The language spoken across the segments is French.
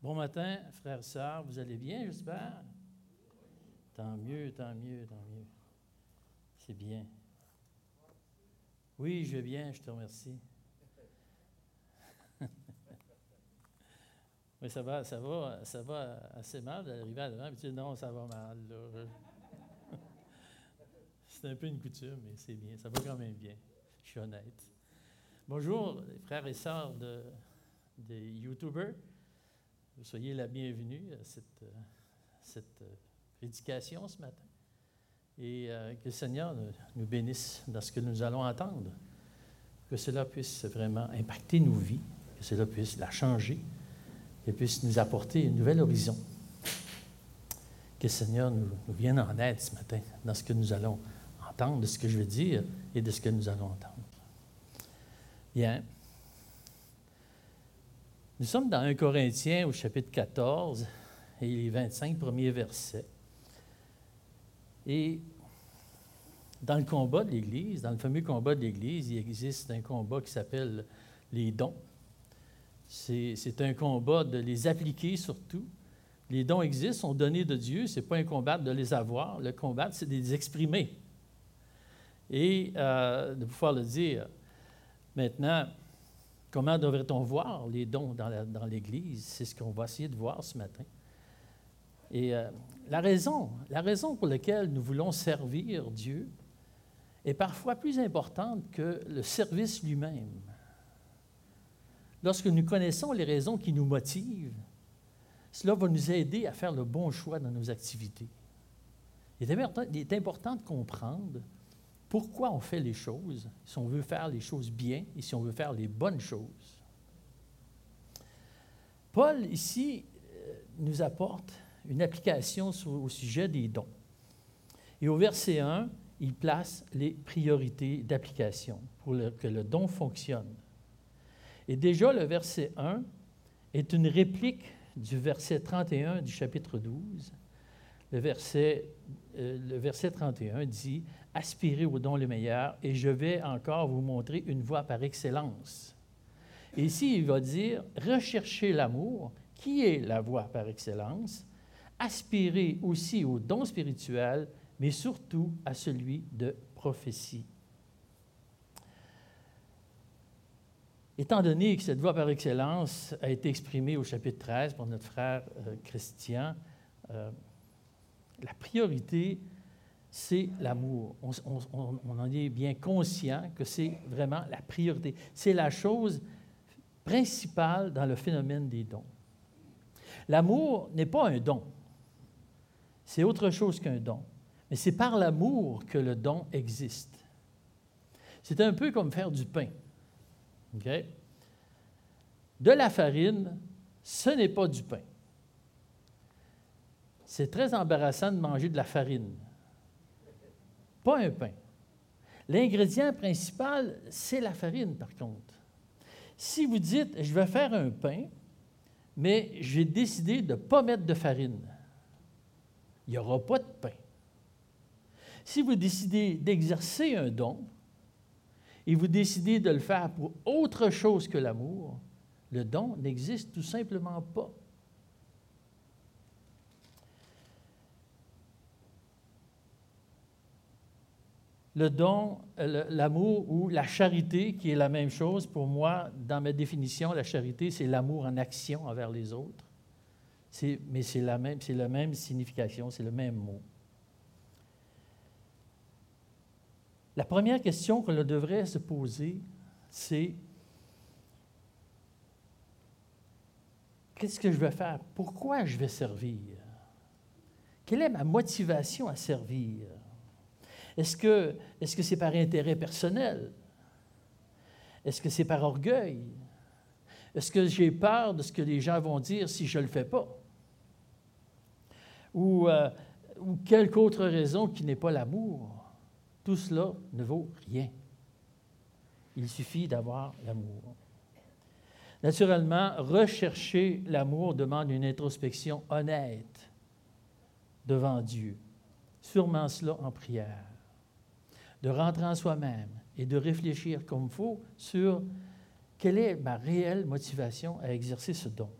Bon matin, frères et sœurs, vous allez bien, j'espère? Tant mieux, tant mieux, tant mieux. C'est bien. Oui, je vais bien, je te remercie. oui, ça va, ça va, ça va assez mal d'arriver à devant et dire non, ça va mal. c'est un peu une coutume, mais c'est bien, ça va quand même bien. Je suis honnête. Bonjour, frères et sœurs de, des YouTubers. Soyez la bienvenue à cette, euh, cette euh, prédication ce matin. Et euh, que le Seigneur nous bénisse dans ce que nous allons entendre. Que cela puisse vraiment impacter nos vies, que cela puisse la changer, qu'elle puisse nous apporter un nouvel horizon. Que le Seigneur nous, nous, vienne en aide ce matin dans ce que nous allons entendre, de ce que je veux dire et de ce que nous allons entendre. Bien. Nous sommes dans 1 Corinthiens au chapitre 14 et les 25 premiers versets. Et dans le combat de l'Église, dans le fameux combat de l'Église, il existe un combat qui s'appelle les dons. C'est un combat de les appliquer surtout. Les dons existent, sont donnés de Dieu. Ce n'est pas un combat de les avoir. Le combat, c'est de les exprimer. Et euh, de pouvoir le dire. Maintenant, Comment devrait-on voir les dons dans l'Église? C'est ce qu'on va essayer de voir ce matin. Et euh, la, raison, la raison pour laquelle nous voulons servir Dieu est parfois plus importante que le service lui-même. Lorsque nous connaissons les raisons qui nous motivent, cela va nous aider à faire le bon choix dans nos activités. Il est important de comprendre pourquoi on fait les choses, si on veut faire les choses bien et si on veut faire les bonnes choses. Paul, ici, euh, nous apporte une application au sujet des dons. Et au verset 1, il place les priorités d'application pour que le don fonctionne. Et déjà, le verset 1 est une réplique du verset 31 du chapitre 12. Le verset, euh, le verset 31 dit aspirez au don le meilleur et je vais encore vous montrer une voie par excellence. Ici, il va dire, recherchez l'amour, qui est la voie par excellence, aspirez aussi au don spirituel, mais surtout à celui de prophétie. Étant donné que cette voie par excellence a été exprimée au chapitre 13 par notre frère euh, Christian, euh, la priorité c'est l'amour. On, en est bien conscient que c'est vraiment la priorité. C'est la chose principale dans le phénomène des dons. L'amour n'est pas un don. C'est autre chose qu'un don. Mais c'est par l'amour que le don existe. C'est un peu comme faire du pain. De la farine, ce n'est pas du pain. C'est très embarrassant de manger de la farine pas un pain. L'ingrédient principal, c'est la farine, par contre. Si vous dites, je vais faire un pain, mais j'ai décidé de ne pas mettre de farine, il n'y aura pas de pain. Si vous décidez d'exercer un don et vous décidez de le faire pour autre chose que l'amour, le don n'existe tout simplement pas. Le don, l'amour ou la charité, qui est la même chose pour moi, dans ma définition, la charité, c'est l'amour en action envers les autres. Mais c'est la, même, signification, c'est le même mot. La première question que l'on devrait se poser, c'est qu'est-ce que je vais faire? Pourquoi je vais servir? Quelle est ma motivation à servir? Est-ce que c'est -ce c'est par intérêt personnel? Est-ce que c'est par orgueil? Est-ce que j'ai peur de ce que les gens vont dire si je ne le fais pas? Ou, euh, ou quelque autre raison qui n'est pas l'amour? Tout cela ne vaut rien. Il suffit d'avoir l'amour. Naturellement, rechercher l'amour demande une introspection honnête devant Dieu. Sûrement cela en prière de rentrer en soi-même et de réfléchir comme il faut sur quelle est ma réelle motivation à exercer ce don.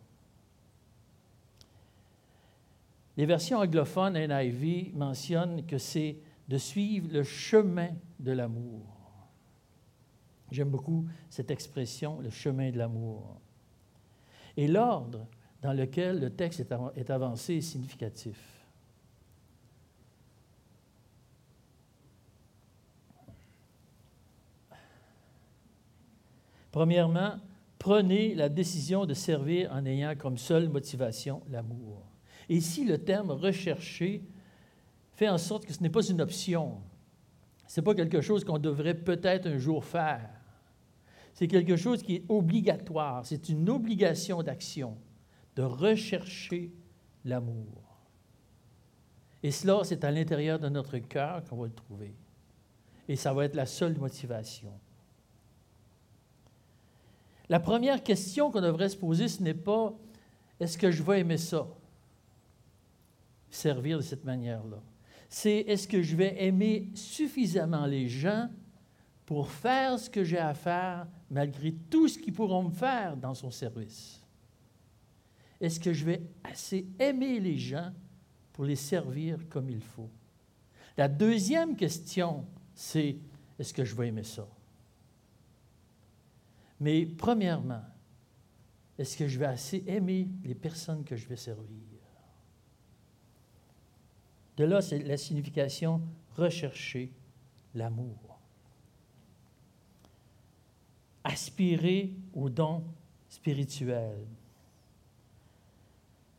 Les versions anglophones NIV mentionnent que c'est de suivre le chemin de l'amour. J'aime beaucoup cette expression, le chemin de l'amour. Et l'ordre dans lequel le texte est avancé est significatif. Premièrement, prenez la décision de servir en ayant comme seule motivation l'amour. Et ici, le terme rechercher fait en sorte que ce n'est pas une option. Ce n'est pas quelque chose qu'on devrait peut-être un jour faire. C'est quelque chose qui est obligatoire. C'est une obligation d'action, de rechercher l'amour. Et cela, c'est à l'intérieur de notre cœur qu'on va le trouver. Et ça va être la seule motivation. La première question qu'on devrait se poser, ce n'est pas est-ce que je vais aimer ça, servir de cette manière-là? C'est est-ce que je vais aimer suffisamment les gens pour faire ce que j'ai à faire malgré tout ce qu'ils pourront me faire dans son service? Est-ce que je vais assez aimer les gens pour les servir comme il faut? La deuxième question, c'est est-ce que je vais aimer ça? Mais premièrement, est-ce que je vais assez aimer les personnes que je vais servir? De là, c'est la signification rechercher l'amour. Aspirer au don spirituel.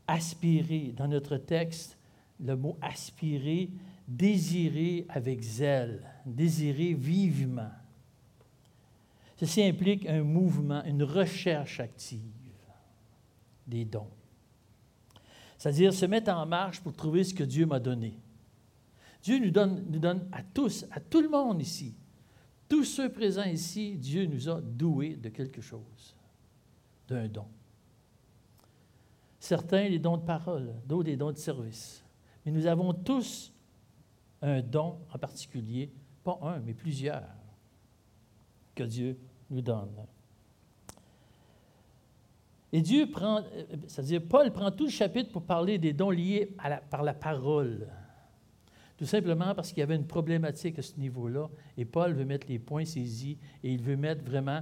Aspirer, dans notre texte, le mot aspirer, désirer avec zèle, désirer vivement. Ceci implique un mouvement, une recherche active des dons. C'est-à-dire se mettre en marche pour trouver ce que Dieu m'a donné. Dieu nous donne, à tous, à tout le monde ici, tous ceux présents ici, Dieu nous a doués de quelque chose, d'un don. Certains les dons de parole, d'autres les dons de service. Mais nous avons tous un don en particulier, pas un, mais plusieurs, que Dieu nous donne. Et Dieu prend, c'est-à-dire Paul prend tout le chapitre pour parler des dons liés par la parole. Tout simplement parce qu'il y avait une problématique à ce niveau-là, et Paul veut mettre les points saisis, et il veut mettre vraiment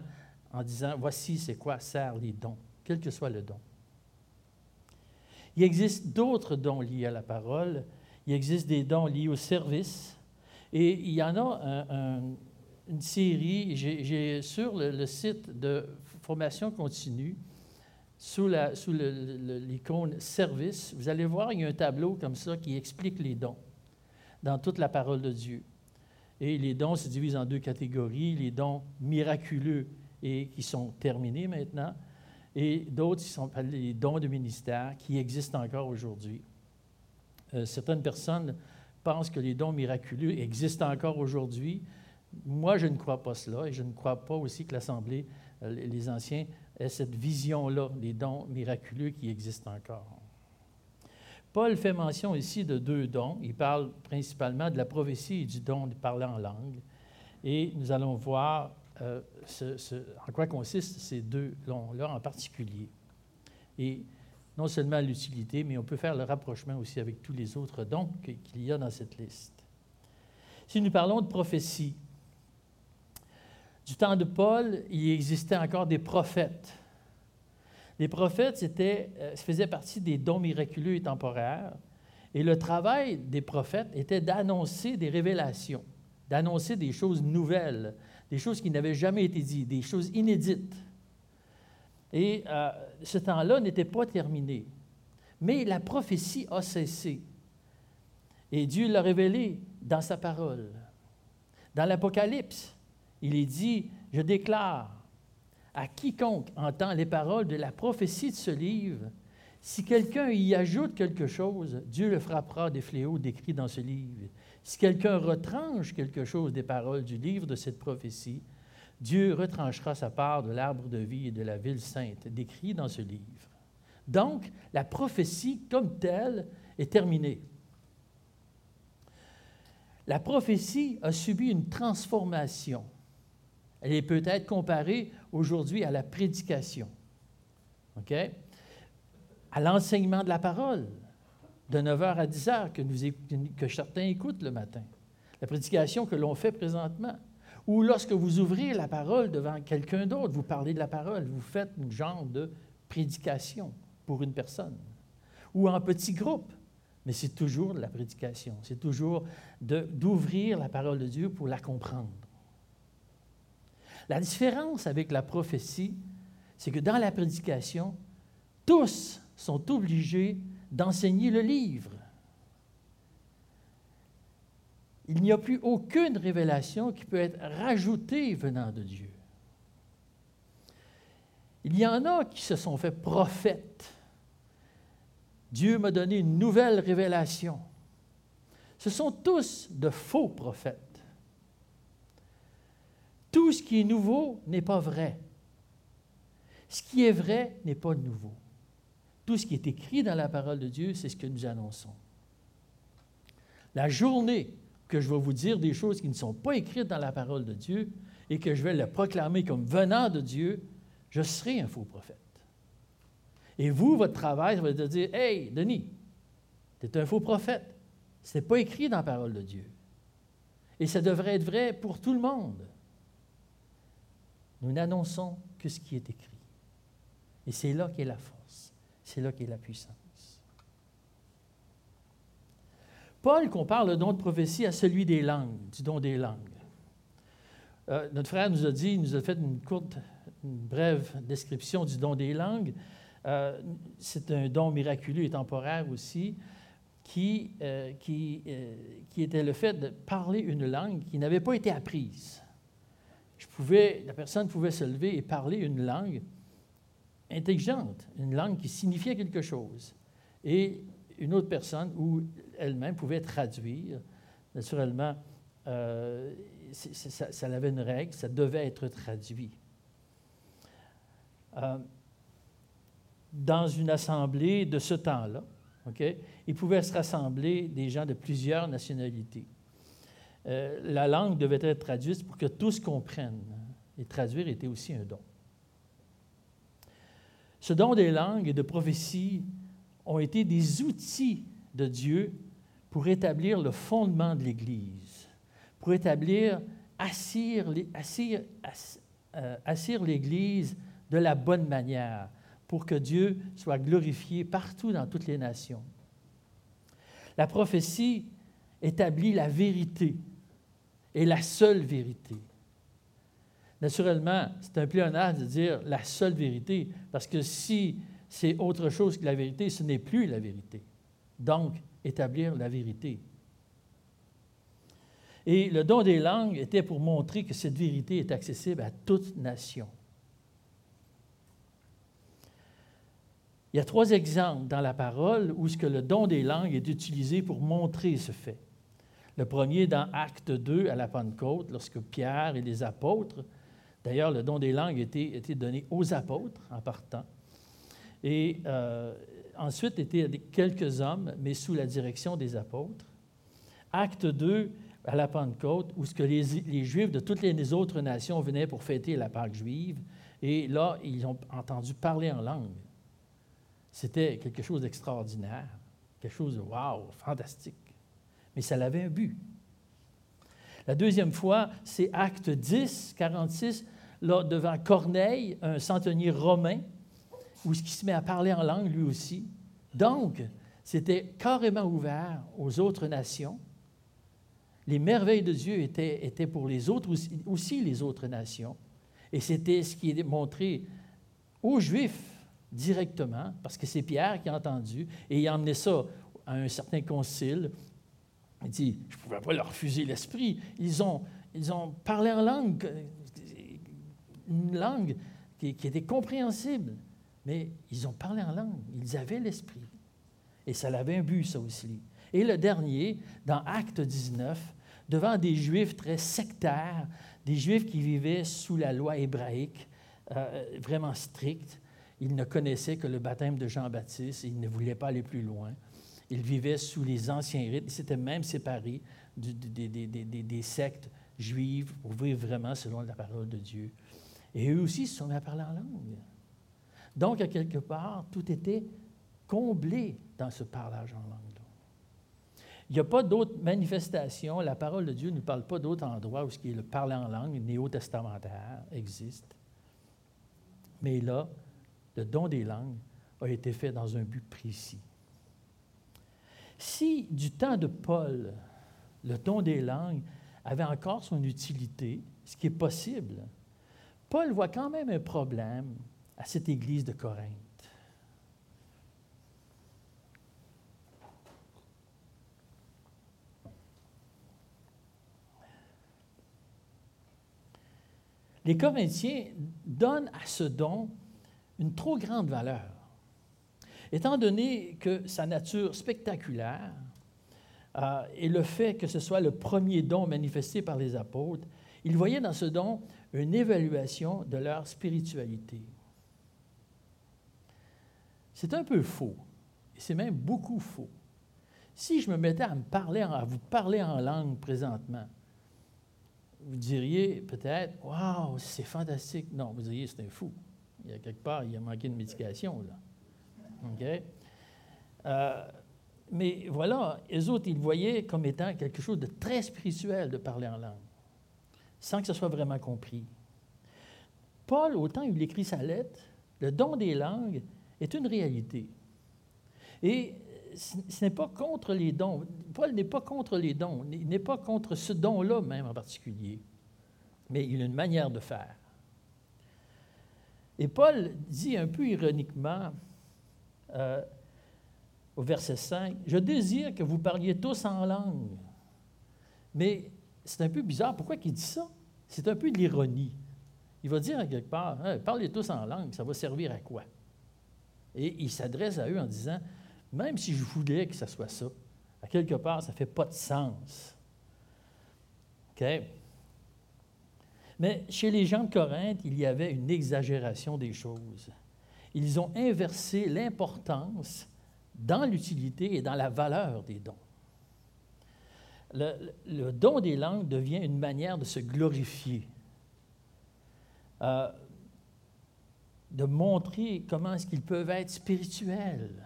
en disant, voici c'est quoi servent les dons, quel que soit le don. Il existe d'autres dons liés à la parole, il existe des dons liés au service, et il y en a un, une série, j'ai sur le, site de formation continue, sous l'icône sous service, vous allez voir, il y a un tableau comme ça qui explique les dons dans toute la parole de Dieu. Et les dons se divisent en deux catégories, les dons miraculeux et qui sont terminés maintenant, et d'autres qui sont les dons de ministère qui existent encore aujourd'hui. Euh, certaines personnes pensent que les dons miraculeux existent encore aujourd'hui, moi, je ne crois pas cela et je ne crois pas aussi que l'Assemblée, euh, les anciens, aient cette vision-là des dons miraculeux qui existent encore. Paul fait mention ici de deux dons. Il parle principalement de la prophétie et du don de parler en langue. Et nous allons voir euh, en quoi consistent ces deux dons-là en particulier. Et non seulement l'utilité, mais on peut faire le rapprochement aussi avec tous les autres dons qu'il y a dans cette liste. Si nous parlons de prophétie, du temps de Paul, il existait encore des prophètes. Les prophètes c'était, euh, faisaient partie des dons miraculeux et temporaires. Et le travail des prophètes était d'annoncer des révélations, d'annoncer des choses nouvelles, des choses qui n'avaient jamais été dites, des choses inédites. Et euh, ce temps-là n'était pas terminé. Mais la prophétie a cessé. Et Dieu l'a révélé dans sa parole. Dans l'Apocalypse, il est dit, je déclare à quiconque entend les paroles de la prophétie de ce livre, si quelqu'un y ajoute quelque chose, Dieu le frappera des fléaux décrits dans ce livre. Si quelqu'un retranche quelque chose des paroles du livre de cette prophétie, Dieu retranchera sa part de l'arbre de vie et de la ville sainte décrit dans ce livre. Donc, la prophétie comme telle est terminée. La prophétie a subi une transformation elle est peut-être comparée aujourd'hui à la prédication, à l'enseignement de la parole. de 9h à 10h que, certains écoutent le matin, la prédication que l'on fait présentement, ou lorsque vous ouvrez la parole devant quelqu'un d'autre, vous parlez de la parole, vous faites un genre de prédication pour une personne, ou en petit groupe, mais c'est toujours de la prédication, c'est toujours d'ouvrir la parole de Dieu pour la comprendre. La différence avec la prophétie, c'est que dans la prédication, tous sont obligés d'enseigner le livre. Il n'y a plus aucune révélation qui peut être rajoutée venant de Dieu. Il y en a qui se sont fait prophètes. Dieu m'a donné une nouvelle révélation. Ce sont tous de faux prophètes. Tout ce qui est nouveau n'est pas vrai. Ce qui est vrai n'est pas nouveau. Tout ce qui est écrit dans la parole de Dieu, c'est ce que nous annonçons. La journée que je vais vous dire des choses qui ne sont pas écrites dans la parole de Dieu et que je vais le proclamer comme venant de Dieu, je serai un faux prophète. Et vous, votre travail, ça va être de dire Hey, Denis, tu es un faux prophète. Ce n'est pas écrit dans la parole de Dieu. Et ça devrait être vrai pour tout le monde. Nous n'annonçons que ce qui est écrit. Et c'est là qu'est la force. C'est là qu'est la puissance. Paul compare le don de prophétie à celui des langues, du don des langues. Euh, notre frère nous a dit, il nous a fait une courte, une brève description du don des langues. Euh, c'est un don miraculeux et temporaire aussi, euh, qui était le fait de parler une langue qui n'avait pas été apprise la personne pouvait se lever et parler une langue intelligente, une langue qui signifiait quelque chose. Et une autre personne, ou elle-même, pouvait traduire. Naturellement, euh, ça, avait une règle, ça devait être traduit. Euh, dans une assemblée de ce temps-là, il pouvait se rassembler des gens de plusieurs nationalités. Euh, la langue devait être traduite pour que tous comprennent. Et traduire était aussi un don. Ce don des langues et de prophétie ont été des outils de Dieu pour établir le fondement de l'Église, pour établir, assir, euh, assir l'Église de la bonne manière, pour que Dieu soit glorifié partout dans toutes les nations. La prophétie établit la vérité est la seule vérité. Naturellement, c'est un pléonasme de dire la seule vérité, parce que si c'est autre chose que la vérité, ce n'est plus la vérité. Donc, établir la vérité. Et le don des langues était pour montrer que cette vérité est accessible à toute nation. Il y a trois exemples dans la parole où ce que le don des langues est utilisé pour montrer ce fait. Le premier dans Acte 2 à la Pentecôte, lorsque Pierre et les apôtres, d'ailleurs le don des langues était, donné aux apôtres en partant, et euh, ensuite étaient quelques hommes, mais sous la direction des apôtres. Acte 2 à la Pentecôte, où ce que les, les, Juifs de toutes les autres nations venaient pour fêter la Pâque juive, et là, ils ont entendu parler en langue. C'était quelque chose d'extraordinaire, quelque chose de wow, fantastique mais ça avait un but. La deuxième fois, c'est Acte 10, 46, là, devant Corneille, un centenier romain, où il se met à parler en langue lui aussi. Donc, c'était carrément ouvert aux autres nations. Les merveilles de Dieu étaient, étaient pour les autres aussi, aussi les autres nations. Et c'était ce qui est montré aux Juifs directement, parce que c'est Pierre qui a entendu, et il a emmené ça à un certain concile il dit, je ne pouvais pas leur refuser l'esprit. Ils ont, parlé en langue, une langue qui, était compréhensible, mais ils ont parlé en langue. Ils avaient l'esprit. Et ça avait un but, ça aussi. Et le dernier, dans Acte 19, devant des Juifs très sectaires, des Juifs qui vivaient sous la loi hébraïque, euh, vraiment stricte, ils ne connaissaient que le baptême de Jean-Baptiste ils ne voulaient pas aller plus loin. Ils vivaient sous les anciens rites. Ils s'étaient même séparés des, sectes juives pour vivre vraiment selon la parole de Dieu. Et eux aussi se sont mis à parler en langue. Donc, à quelque part, tout était comblé dans ce parlage en langue-là. Il n'y a pas d'autres manifestations. La parole de Dieu ne parle pas d'autres endroits où ce qui est le parler en langue néo-testamentaire existe. Mais là, le don des langues a été fait dans un but précis. Si du temps de Paul, le don des langues avait encore son utilité, ce qui est possible, Paul voit quand même un problème à cette église de Corinthe. Les Corinthiens donnent à ce don une trop grande valeur. Étant donné que sa nature spectaculaire euh, et le fait que ce soit le premier don manifesté par les apôtres, ils voyaient dans ce don une évaluation de leur spiritualité. C'est un peu faux, et c'est même beaucoup faux. Si je me mettais à, me parler, à vous parler en langue présentement, vous diriez peut-être, Waouh, c'est fantastique. Non, vous diriez, c'est un fou. Il y a quelque part, il a manqué de médication, là. Euh, mais voilà, les autres, ils voyaient comme étant quelque chose de très spirituel de parler en langue, sans que ce soit vraiment compris. Paul, autant il écrit sa lettre, le don des langues est une réalité. Et ce n'est pas contre les dons. Paul n'est pas contre les dons, il n'est pas contre ce don-là même en particulier, mais il a une manière de faire. Et Paul dit un peu ironiquement euh, au verset 5, Je désire que vous parliez tous en langue. Mais c'est un peu bizarre. Pourquoi il dit ça? C'est un peu de l'ironie. Il va dire quelque part, parlez tous en langue, ça va servir à quoi? Et il s'adresse à eux en disant, même si je voulais que ça soit ça, à quelque part, ça ne fait pas de sens. Mais chez les gens de Corinthe, il y avait une exagération des choses. Ils ont inversé l'importance dans l'utilité et dans la valeur des dons. Le, don des langues devient une manière de se glorifier, euh, de montrer comment est-ce qu'ils peuvent être spirituels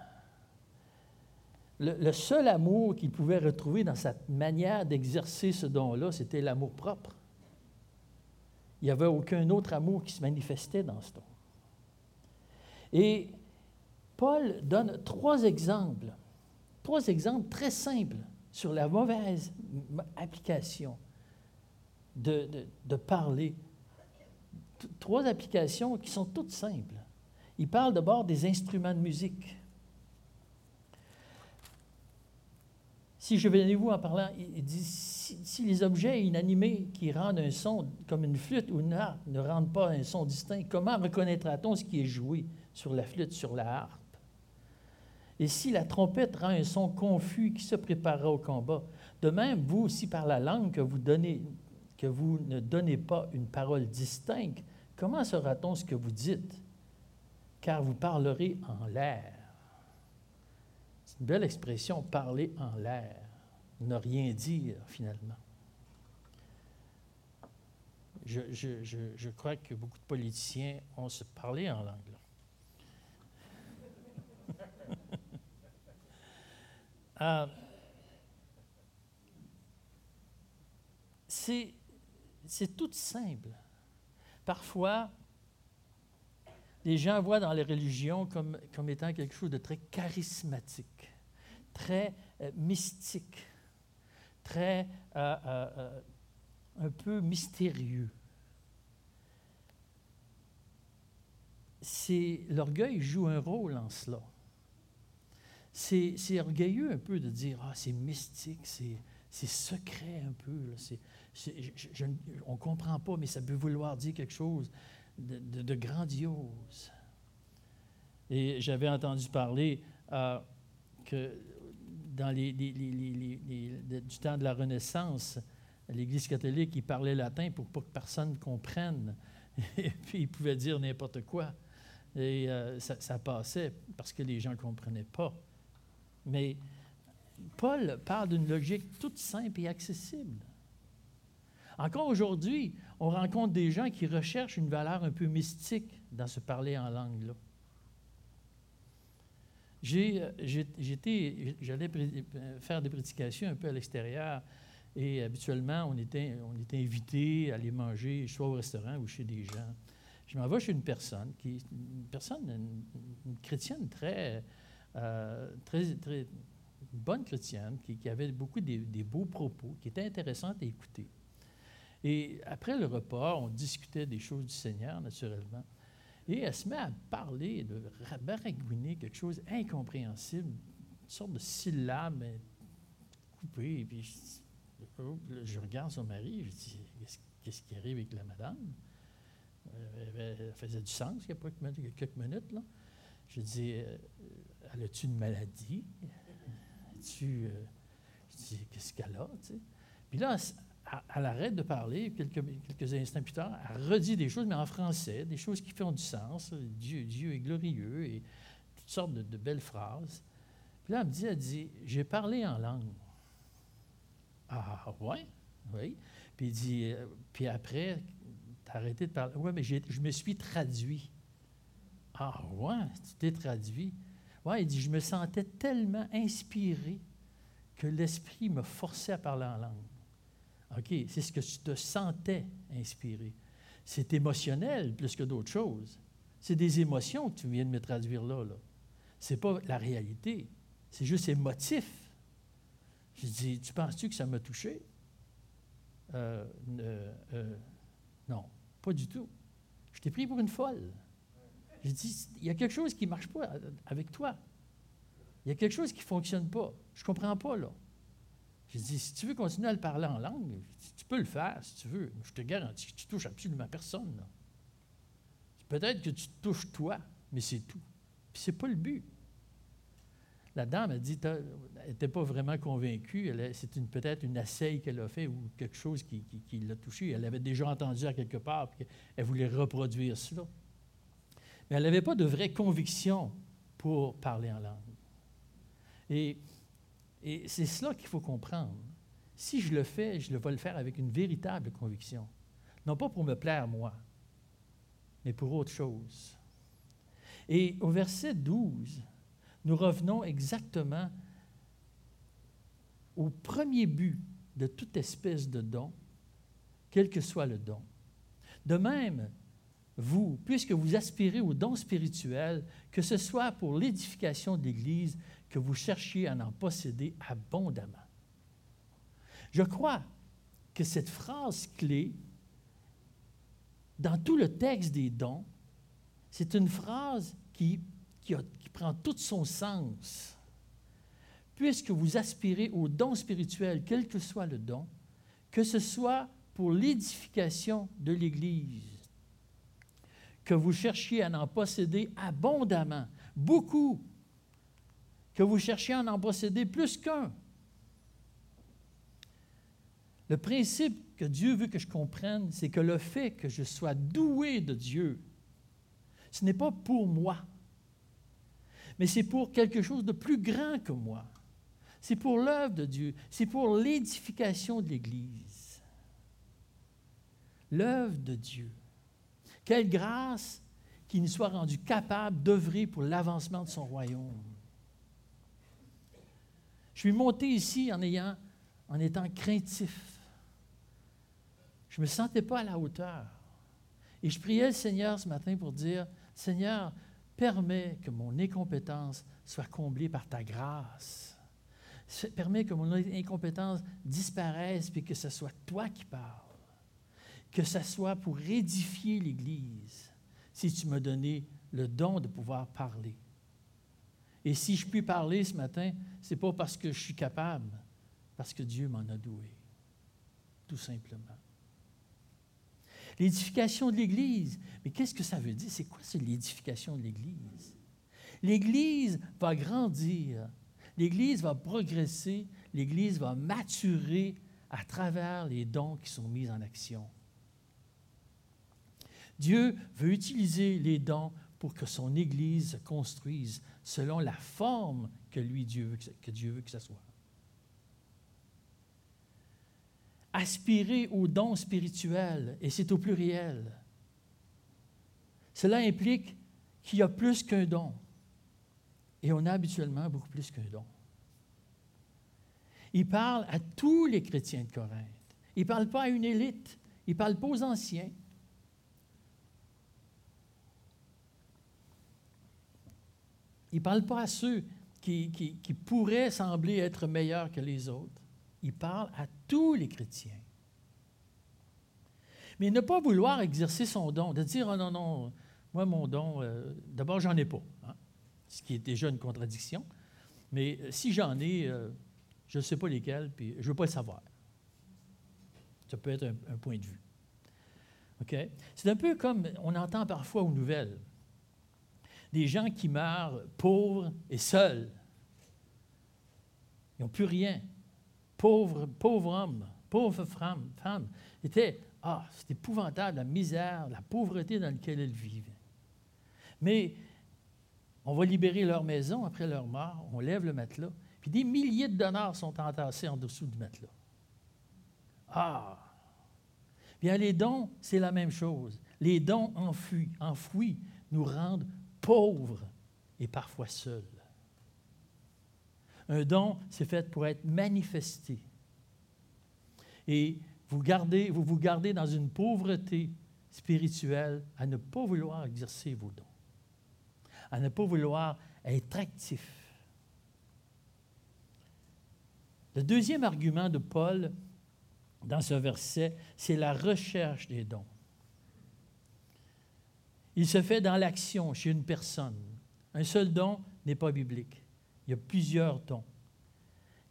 le, seul amour qu'il pouvait retrouver dans cette manière d'exercer ce don-là, c'était l'amour propre. Il n'y avait aucun autre amour qui se manifestait dans ce don. Et Paul donne trois exemples, trois exemples très simples sur la mauvaise application de, de parler. Trois applications qui sont toutes simples. Il parle d'abord des instruments de musique. Si je venais vous en parlant, il dit si, les objets inanimés qui rendent un son, comme une flûte ou une harpe, ne rendent pas un son distinct, comment reconnaîtra-t-on ce qui est joué? Sur la flûte, sur la harpe Et si la trompette rend un son confus qui se préparera au combat, de même, vous aussi, par la langue que vous, ne donnez pas une parole distincte, comment saura-t-on ce que vous dites? Car vous parlerez en l'air une belle expression, parler en l'air, ne rien dire finalement. Je, crois que beaucoup de politiciens ont se parlé en langue. Euh, c'est tout simple. Parfois, les gens voient dans les religions comme, étant quelque chose de très charismatique très euh, mystique, très euh, un peu mystérieux. L'orgueil joue un rôle en cela. C'est, orgueilleux un peu de dire ah c'est mystique, c'est, secret un peu. on ne comprend pas, mais ça peut vouloir dire quelque chose de, grandiose. Et j'avais entendu parler que dans les, du temps de la Renaissance, l'Église catholique, il parlait latin pour pas que personne comprenne. Et puis, il pouvait dire n'importe quoi. Et euh, ça, passait parce que les gens ne comprenaient pas. Mais Paul parle d'une logique toute simple et accessible. Encore aujourd'hui, on rencontre des gens qui recherchent une valeur un peu mystique dans ce parler en langue-là. j'allais faire des prédications un peu à l'extérieur et habituellement, on était, on était invité à aller manger soit au restaurant ou chez des gens. Je m'en vais chez une personne, qui une personne, une, chrétienne très, euh, très, bonne chrétienne, qui, avait beaucoup des, beaux propos, qui était intéressante à écouter. Et après le repas, on discutait des choses du Seigneur, naturellement. Et elle se met à parler, de baragouiner quelque chose d'incompréhensible, une sorte de syllabe coupée. Et puis je, regarde son mari, je dis Qu'est-ce qui arrive avec la madame? Euh, Elle faisait du sens il y a quelques minutes. Là. Je dis euh, Elle a-tu une maladie? Tu, euh, Je dis Qu'est-ce qu'elle a Puis là, elle arrête de parler, quelques, instants plus tard, elle redit des choses, mais en français, des choses qui font du sens. Dieu, Dieu est glorieux et toutes sortes de, belles phrases. Puis là, elle me dit, elle dit, j'ai parlé en langue. Ah, ouais, oui. Puis il dit, euh, puis après, tu as arrêté de parler. Oui, mais je me suis traduit. Ah, ouais, tu t'es traduit? Oui, il dit, je me sentais tellement inspiré que l'Esprit me forçait à parler en langue. OK, c'est ce que tu te sentais inspiré. C'est émotionnel plus que d'autres choses. C'est des émotions que tu viens de me traduire là. là. Ce n'est pas la réalité. C'est juste émotif. Je dis, tu penses-tu que ça m'a touché? Euh, euh, non, pas du tout. Je t'ai pris pour une folle. Je dis, il y a quelque chose qui ne marche pas avec toi. Il y a quelque chose qui ne fonctionne pas. Je ne comprends pas, là. J'ai dit, si tu veux continuer à le parler en langue, tu peux le faire si tu veux. Je te garantis que tu touches absolument personne. Peut-être que tu te touches toi, mais c'est tout. Puis c'est pas le but. La dame a dit, elle n'était pas vraiment convaincue. C'est peut-être une asseille qu'elle a fait ou quelque chose qui, l'a touchée. Elle avait déjà entendu à quelque part, puis elle voulait reproduire cela. Mais elle n'avait pas de vraie conviction pour parler en langue. Et c'est cela qu'il faut comprendre. Si je le fais, je vais le faire avec une véritable conviction. Non pas pour me plaire moi, mais pour autre chose. Et au verset 12, nous revenons exactement au premier but de toute espèce de don, quel que soit le don. De même, vous, puisque vous aspirez au don spirituel, que ce soit pour l'édification de l'Église, que vous cherchiez à en posséder abondamment. Je crois que cette phrase clé, dans tout le texte des dons, c'est une phrase qui, qui, prend tout son sens. Puisque vous aspirez au don spirituel, quel que soit le don, que ce soit pour l'édification de l'Église, que vous cherchiez à en posséder abondamment, beaucoup, que vous cherchiez à en posséder plus qu'un. Le principe que Dieu veut que je comprenne, c'est que le fait que je sois doué de Dieu, ce n'est pas pour moi, mais c'est pour quelque chose de plus grand que moi. C'est pour l'œuvre de Dieu, c'est pour l'édification de l'Église. L'œuvre de Dieu. Quelle grâce qu'il nous soit rendu capable d'œuvrer pour l'avancement de son royaume. Je suis monté ici en, étant craintif. Je ne me sentais pas à la hauteur. Et je priais le Seigneur ce matin pour dire, Seigneur, permets que mon incompétence soit comblée par ta grâce. Permets que mon incompétence disparaisse et que ce soit toi qui parles. Que ce soit pour édifier l'Église, si tu m'as donné le don de pouvoir parler. Et si je puis parler ce matin, ce n'est pas parce que je suis capable, parce que Dieu m'en a doué, tout simplement. L'édification de l'Église, mais qu'est-ce que ça veut dire? C'est quoi c'est l'édification de l'Église? L'Église va grandir, l'Église va progresser, l'Église va maturer à travers les dons qui sont mis en action. Dieu veut utiliser les dons pour que son Église se construise selon la forme que lui, Dieu veut que, Dieu veut que ça soit. Aspirer au don spirituel, et c'est au pluriel. Cela implique qu'il y a plus qu'un don. Et on a habituellement beaucoup plus qu'un don. Il parle à tous les chrétiens de Corinthe. Il ne parle pas à une élite. Il ne parle pas aux anciens. Il ne parle pas à ceux qui, pourraient sembler être meilleurs que les autres. Il parle à tous les chrétiens. Mais ne pas vouloir exercer son don, de dire, oh non, non, moi, mon don, euh, d'abord, j'en ai pas, hein, ce qui est déjà une contradiction. Mais euh, si j'en ai, euh, je ne sais pas lesquels, puis je ne veux pas le savoir. Ça peut être un, point de vue. C'est un peu comme on entend parfois aux nouvelles. Des gens qui meurent pauvres et seuls. Ils n'ont plus rien. Pauvres, pauvres hommes, pauvres femmes. femmes. ah, c'est épouvantable, la misère, la pauvreté dans laquelle elles vivent. Mais on va libérer leur maison après leur mort, on lève le matelas, puis des milliers de dollars sont entassés en dessous du matelas. Ah! Bien, les dons, c'est la même chose. Les dons enfouis nous rendent pauvres et parfois seuls. Un don, c'est fait pour être manifesté. Et vous, gardez, vous vous gardez dans une pauvreté spirituelle à ne pas vouloir exercer vos dons à ne pas vouloir être actif. Le deuxième argument de Paul dans ce verset, c'est la recherche des dons. Il se fait dans l'action chez une personne. Un seul don n'est pas biblique. Il y a plusieurs dons.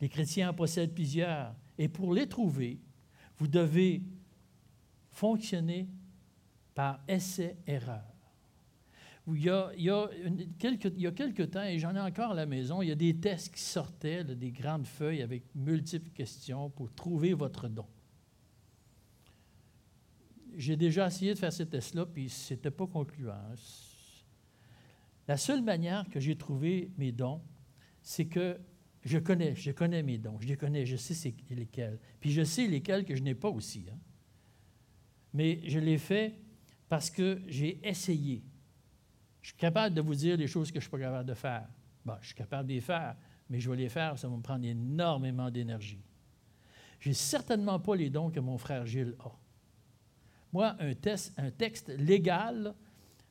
Les chrétiens en possèdent plusieurs. Et pour les trouver, vous devez fonctionner par essai-erreur il y a, il quelques temps, et j'en ai encore à la maison, il y a des tests qui sortaient, des grandes feuilles avec multiples questions pour trouver votre don. J'ai déjà essayé de faire ces tests-là, puis ce n'était pas concluant. La seule manière que j'ai trouvé mes dons, c'est que je connais, je connais mes dons, je les connais, je sais lesquels. Puis je sais lesquels que je n'ai pas aussi. Hein. Mais je l'ai fait parce que j'ai essayé. Je suis capable de vous dire des choses que je ne suis pas capable de faire. Bon, je suis capable de les faire, mais je vais les faire, ça va me prendre énormément d'énergie. Je n'ai certainement pas les dons que mon frère Gilles a. Moi, un, texte légal,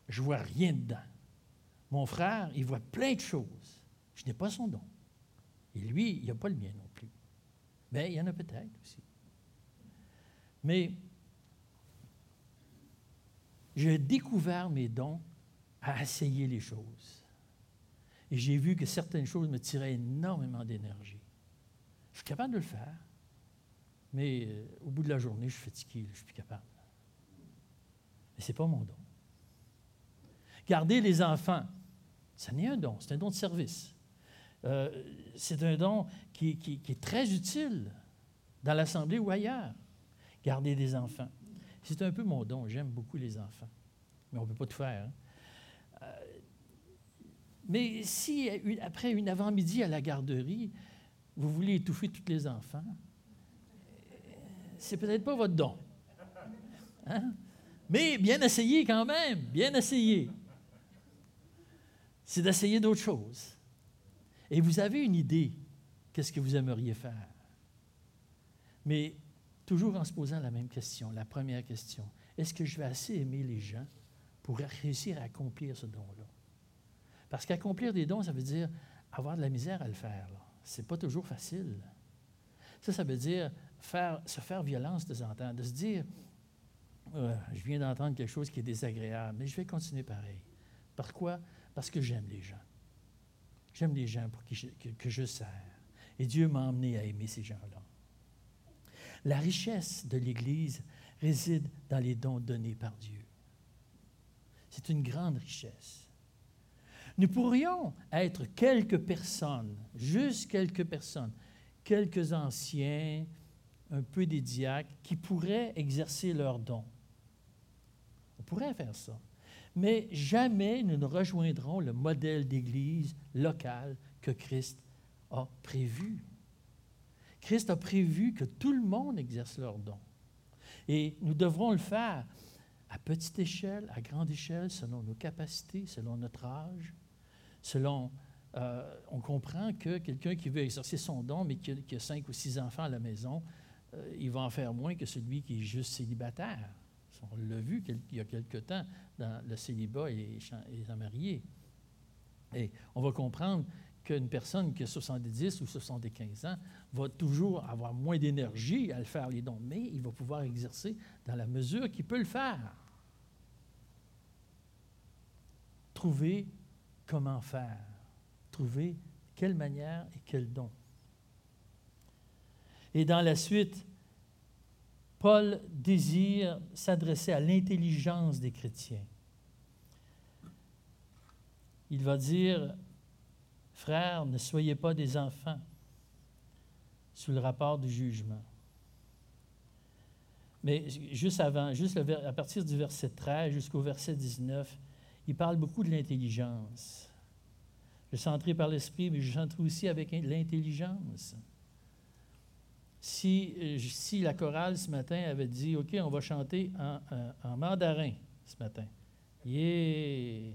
je ne vois rien dedans. Mon frère, il voit plein de choses. Je n'ai pas son don. Et lui, il n'a pas le mien non plus. Mais il y en a peut-être aussi. Mais j'ai découvert mes dons à essayer les choses. Et j'ai vu que certaines choses me tiraient énormément d'énergie. Je suis capable de le faire, mais euh, au bout de la journée, je suis fatigué, je suis plus capable. Mais ce n'est pas mon don. Garder les enfants, ça n'est un don, c'est un don de service. Euh, c'est un don qui, est très utile dans l'Assemblée ou ailleurs. Garder des enfants. C'est un peu mon don, j'aime beaucoup les enfants. Mais on ne peut pas tout faire. Hein? Mais si, après une avant-midi à la garderie, vous voulez étouffer tous les enfants, c'est peut-être pas votre don. Hein? Mais bien essayé quand même, bien essayé. C'est d'essayer d'autres choses. Et vous avez une idée, qu'est-ce que vous aimeriez faire? Mais toujours en se posant la même question, la première question, est-ce que je vais assez aimer les gens pour réussir à accomplir ce don-là? Parce qu'accomplir des dons, ça veut dire avoir de la misère à le faire. Ce n'est pas toujours facile. Ça, ça veut dire faire, se faire violence de temps en temps, de se dire euh, je viens d'entendre quelque chose qui est désagréable, mais je vais continuer pareil. Pourquoi? Parce que j'aime les gens. J'aime les gens pour qui que, que je sers. Et Dieu m'a emmené à aimer ces gens-là. La richesse de l'Église réside dans les dons donnés par Dieu. C'est une grande richesse. Nous pourrions être quelques personnes, juste quelques personnes, quelques anciens, un peu des diacres, qui pourraient exercer leurs dons. Pourrait faire ça. Mais jamais nous ne rejoindrons le modèle d'Église locale que Christ a prévu. Christ a prévu que tout le monde exerce leurs dons. Et nous devrons le faire à petite échelle, à grande échelle, selon nos capacités, selon notre âge, selon euh, on comprend que quelqu'un qui veut exercer son don, mais qui a, cinq ou six enfants à la maison, euh, il va en faire moins que celui qui est juste célibataire. On l'a vu il y a quelque temps dans le célibat et les mariés. Et on va comprendre qu'une personne qui a 70 ou 75 ans va toujours avoir moins d'énergie à le faire les dons, mais il va pouvoir exercer dans la mesure qu'il peut le faire. Trouver comment faire, trouver quelle manière et quel don. Et dans la suite, Paul désire s'adresser à l'intelligence des chrétiens. Il va dire, Frères, ne soyez pas des enfants sous le rapport du jugement. Mais juste avant, juste à partir du verset 13 jusqu'au verset 19, il parle beaucoup de l'intelligence. Je suis centré par l'esprit, mais je centre aussi avec l'intelligence. Si, euh, si la chorale ce matin avait dit OK, on va chanter en, mandarin ce matin, yeah!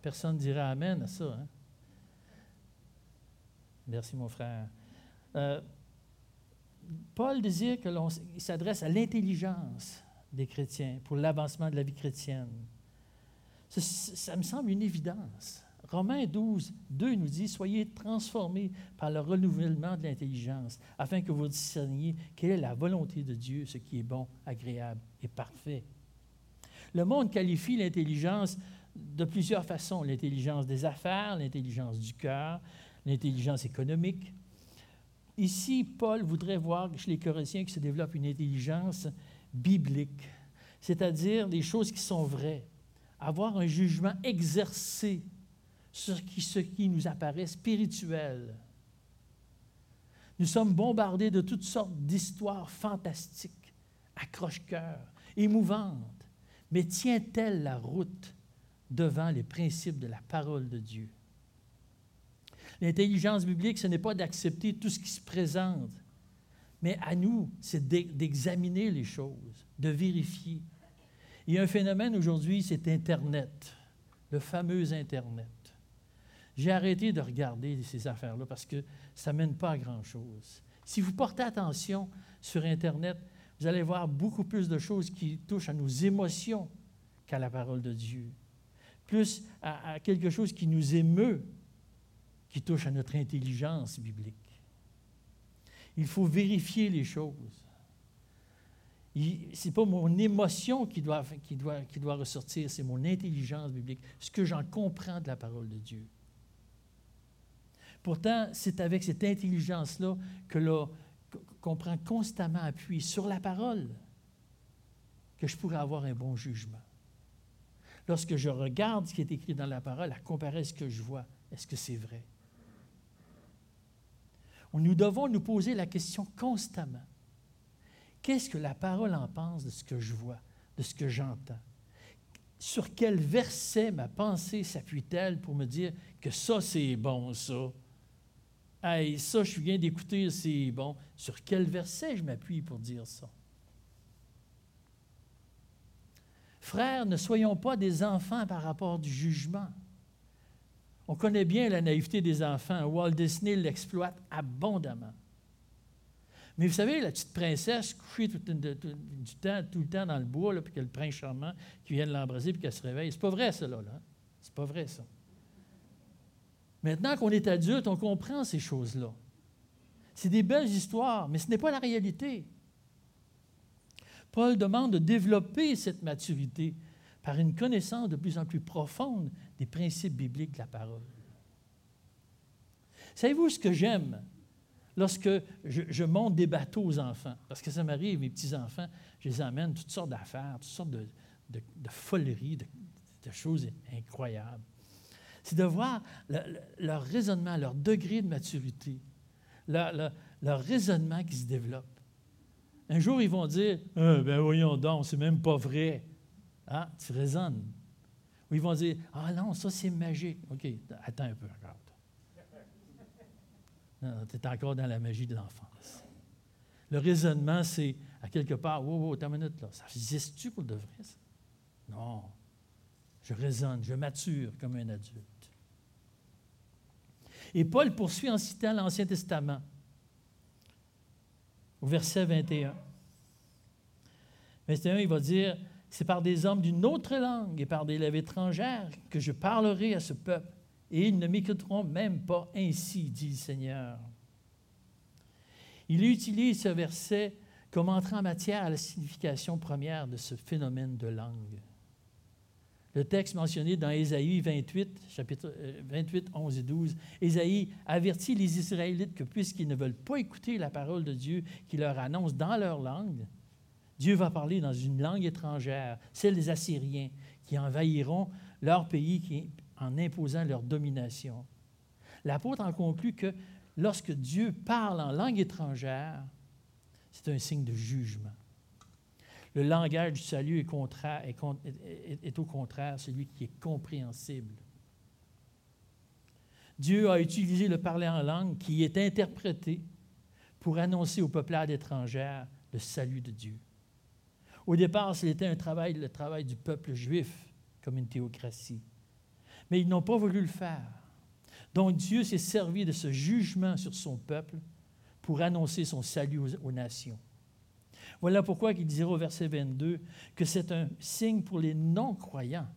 personne ne dirait Amen à ça. Hein? Merci, mon frère. Euh, Paul désire que l'on s'adresse à l'intelligence des chrétiens pour l'avancement de la vie chrétienne. ça, me semble une évidence. Romains 12, 2 nous dit Soyez transformés par le renouvellement de l'intelligence, afin que vous discerniez quelle est la volonté de Dieu, ce qui est bon, agréable et parfait. Le monde qualifie l'intelligence de plusieurs façons l'intelligence des affaires, l'intelligence du cœur, l'intelligence économique. Ici, Paul voudrait voir chez les Corinthiens que se développe une intelligence biblique, c'est-à-dire des choses qui sont vraies, avoir un jugement exercé ce qui nous apparaît spirituel. Nous sommes bombardés de toutes sortes d'histoires fantastiques, accroche-cœur, émouvantes, mais tient-elle la route devant les principes de la parole de Dieu? L'intelligence biblique, ce n'est pas d'accepter tout ce qui se présente, mais à nous, c'est d'examiner les choses, de vérifier. Il y a un phénomène aujourd'hui, c'est Internet, le fameux Internet. J'ai arrêté de regarder ces affaires-là parce que ça ne mène pas à grand-chose. Si vous portez attention sur Internet, vous allez voir beaucoup plus de choses qui touchent à nos émotions qu'à la parole de Dieu, plus à, quelque chose qui nous émeut qui touche à notre intelligence biblique. Il faut vérifier les choses. Ce n'est pas mon émotion qui doit ressortir, c'est mon intelligence biblique, ce que j'en comprends de la parole de Dieu. Pourtant, c'est avec cette intelligence-là que qu'on prend constamment appui sur la parole que je pourrais avoir un bon jugement. Lorsque je regarde ce qui est écrit dans la parole, à comparer ce que je vois, est-ce que c'est vrai? Nous devons nous poser la question constamment. Qu'est-ce que la parole en pense de ce que je vois, de ce que j'entends? Sur quel verset ma pensée s'appuie-t-elle pour me dire que ça, c'est bon, ça? Hey, ça, je viens d'écouter, c'est bon. Sur quel verset je m'appuie pour dire ça? Frères, ne soyons pas des enfants par rapport du jugement. On connaît bien la naïveté des enfants. Walt Disney l'exploite abondamment. Mais vous savez, la petite princesse couchée tout, du temps, tout le temps dans le bois, puis que le prince charmant qui vient de l'embraser puis qu'elle se réveille, c'est pas vrai, ça, là. là. C'est pas vrai, ça. Maintenant qu'on est adulte, on comprend ces choses-là. C'est des belles histoires, mais ce n'est pas la réalité. Paul demande de développer cette maturité par une connaissance de plus en plus profonde des principes bibliques de la parole. Savez-vous ce que j'aime lorsque je, monte des bateaux aux enfants? Parce que ça m'arrive, mes petits-enfants, je les emmène toutes sortes d'affaires, toutes sortes de, de, foleries, de, choses incroyables. C'est de voir leur raisonnement, leur degré de maturité, leur, raisonnement qui se développe. Un jour, ils vont dire ah, Ben voyons donc, c'est même pas vrai. Ah, tu raisonnes. Ou ils vont dire Ah non, ça c'est magique. OK, attends un peu, regarde. Non, tu es encore dans la magie de l'enfance. Le raisonnement, c'est à quelque part Wow, wow, ta minute là. Ça existe-tu pour de vrai, ça? Non. Je raisonne, je mature comme un adulte. Et Paul poursuit en citant l'Ancien Testament, au verset 21. 21, il va dire, c'est par des hommes d'une autre langue et par des lèvres étrangères que je parlerai à ce peuple, et ils ne m'écouteront même pas ainsi, dit le Seigneur. Il utilise ce verset comme entrant en matière à la signification première de ce phénomène de langue. Le texte mentionné dans Ésaïe 28, chapitre 28, euh, 11 et 12, Ésaïe avertit les Israélites que puisqu'ils ne veulent pas écouter la parole de Dieu qui leur annonce dans leur langue, Dieu va parler dans une langue étrangère, celle des Assyriens, qui envahiront leur pays en imposant leur domination. L'apôtre en conclut que lorsque Dieu parle en langue étrangère, c'est un signe de jugement. Le langage du salut est, au contraire celui qui est compréhensible. Dieu a utilisé le parler en langue qui est interprété pour annoncer aux peuplades étrangères le salut de Dieu. Au départ, c'était un travail, le travail du peuple juif, comme une théocratie. Mais ils n'ont pas voulu le faire. Donc Dieu s'est servi de ce jugement sur son peuple pour annoncer son salut aux nations. Voilà pourquoi il dira au verset 22 que c'est un signe pour les non-croyants.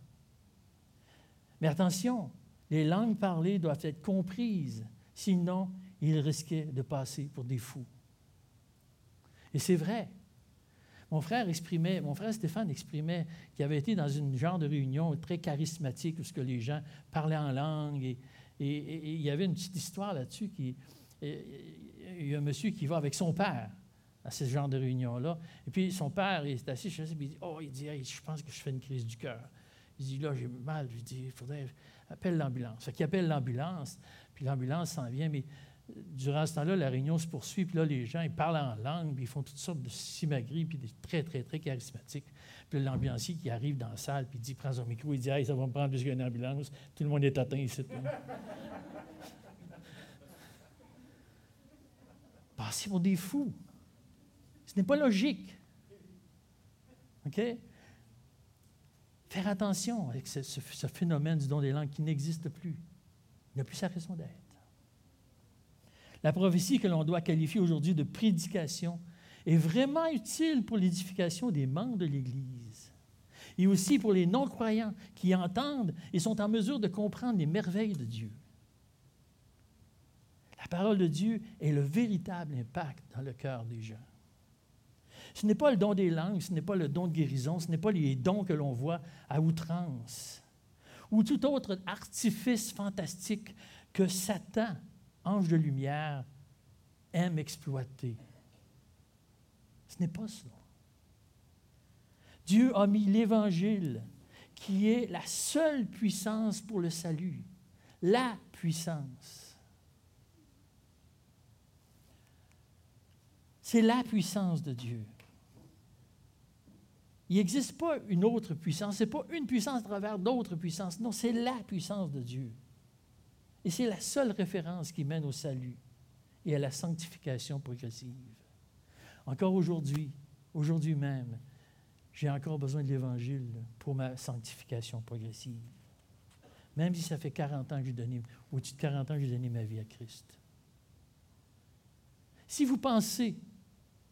Mais attention, les langues parlées doivent être comprises, sinon ils risquaient de passer pour des fous. Et c'est vrai. Mon frère exprimait, mon frère Stéphane exprimait qu'il avait été dans une genre de réunion très charismatique où les gens parlaient en langue et, il y avait une petite histoire là-dessus qui il y a un monsieur qui va avec son père à ce genre de réunion-là. Et puis son père est assis chez lui, il dit Oh, il dit, je pense que je fais une crise du cœur. Il dit Là, j'ai mal. Je dis Il faudrait appeler l'ambulance. Fait qu'il appelle l'ambulance, puis l'ambulance s'en vient, mais durant ce temps-là, la réunion se poursuit, puis là, les gens, ils parlent en langue, puis ils font toutes sortes de simagris, puis des très, très, très charismatiques. Puis l'ambulancier qui arrive dans la salle, puis il dit, prend son micro, il dit, hey, ça va me prendre plus qu'une ambulance. Tout le monde est atteint ici. Passez pour des fous. Ce n'est pas logique. OK? Faire attention avec ce, phénomène du don des langues qui n'existe plus. Il n'a plus sa raison d'être. La prophétie que l'on doit qualifier aujourd'hui de prédication est vraiment utile pour l'édification des membres de l'Église et aussi pour les non-croyants qui entendent et sont en mesure de comprendre les merveilles de Dieu. La parole de Dieu est le véritable impact dans le cœur des gens. Ce n'est pas le don des langues, ce n'est pas le don de guérison, ce n'est pas les dons que l'on voit à outrance ou tout autre artifice fantastique que Satan, ange de lumière, aime exploiter. Ce n'est pas ça. Dieu a mis l'Évangile, qui est la seule puissance pour le salut, la puissance. C'est la puissance de Dieu. Il n'existe pas une autre puissance. Ce n'est pas une puissance à travers d'autres puissances. Non, c'est la puissance de Dieu. Et c'est la seule référence qui mène au salut et à la sanctification progressive. Encore aujourd'hui, aujourd'hui même, j'ai encore besoin de l'Évangile pour ma sanctification progressive. Même si ça fait 40 ans que j'ai donné, au-dessus de 40 ans que j'ai donné ma vie à Christ. Si vous pensez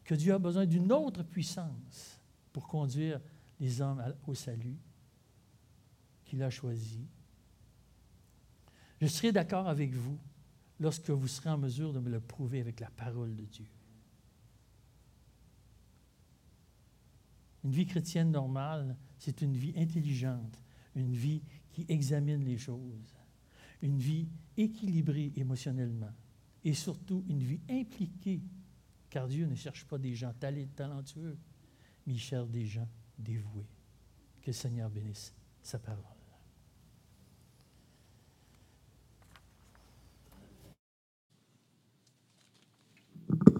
que Dieu a besoin d'une autre puissance pour conduire les hommes au salut qu'il a choisi. Je serai d'accord avec vous lorsque vous serez en mesure de me le prouver avec la parole de Dieu. Une vie chrétienne normale, c'est une vie intelligente, une vie qui examine les choses, une vie équilibrée émotionnellement et surtout une vie impliquée car Dieu ne cherche pas des gens talentueux, mais il cherche des gens dévoués. Que le Seigneur bénisse sa parole.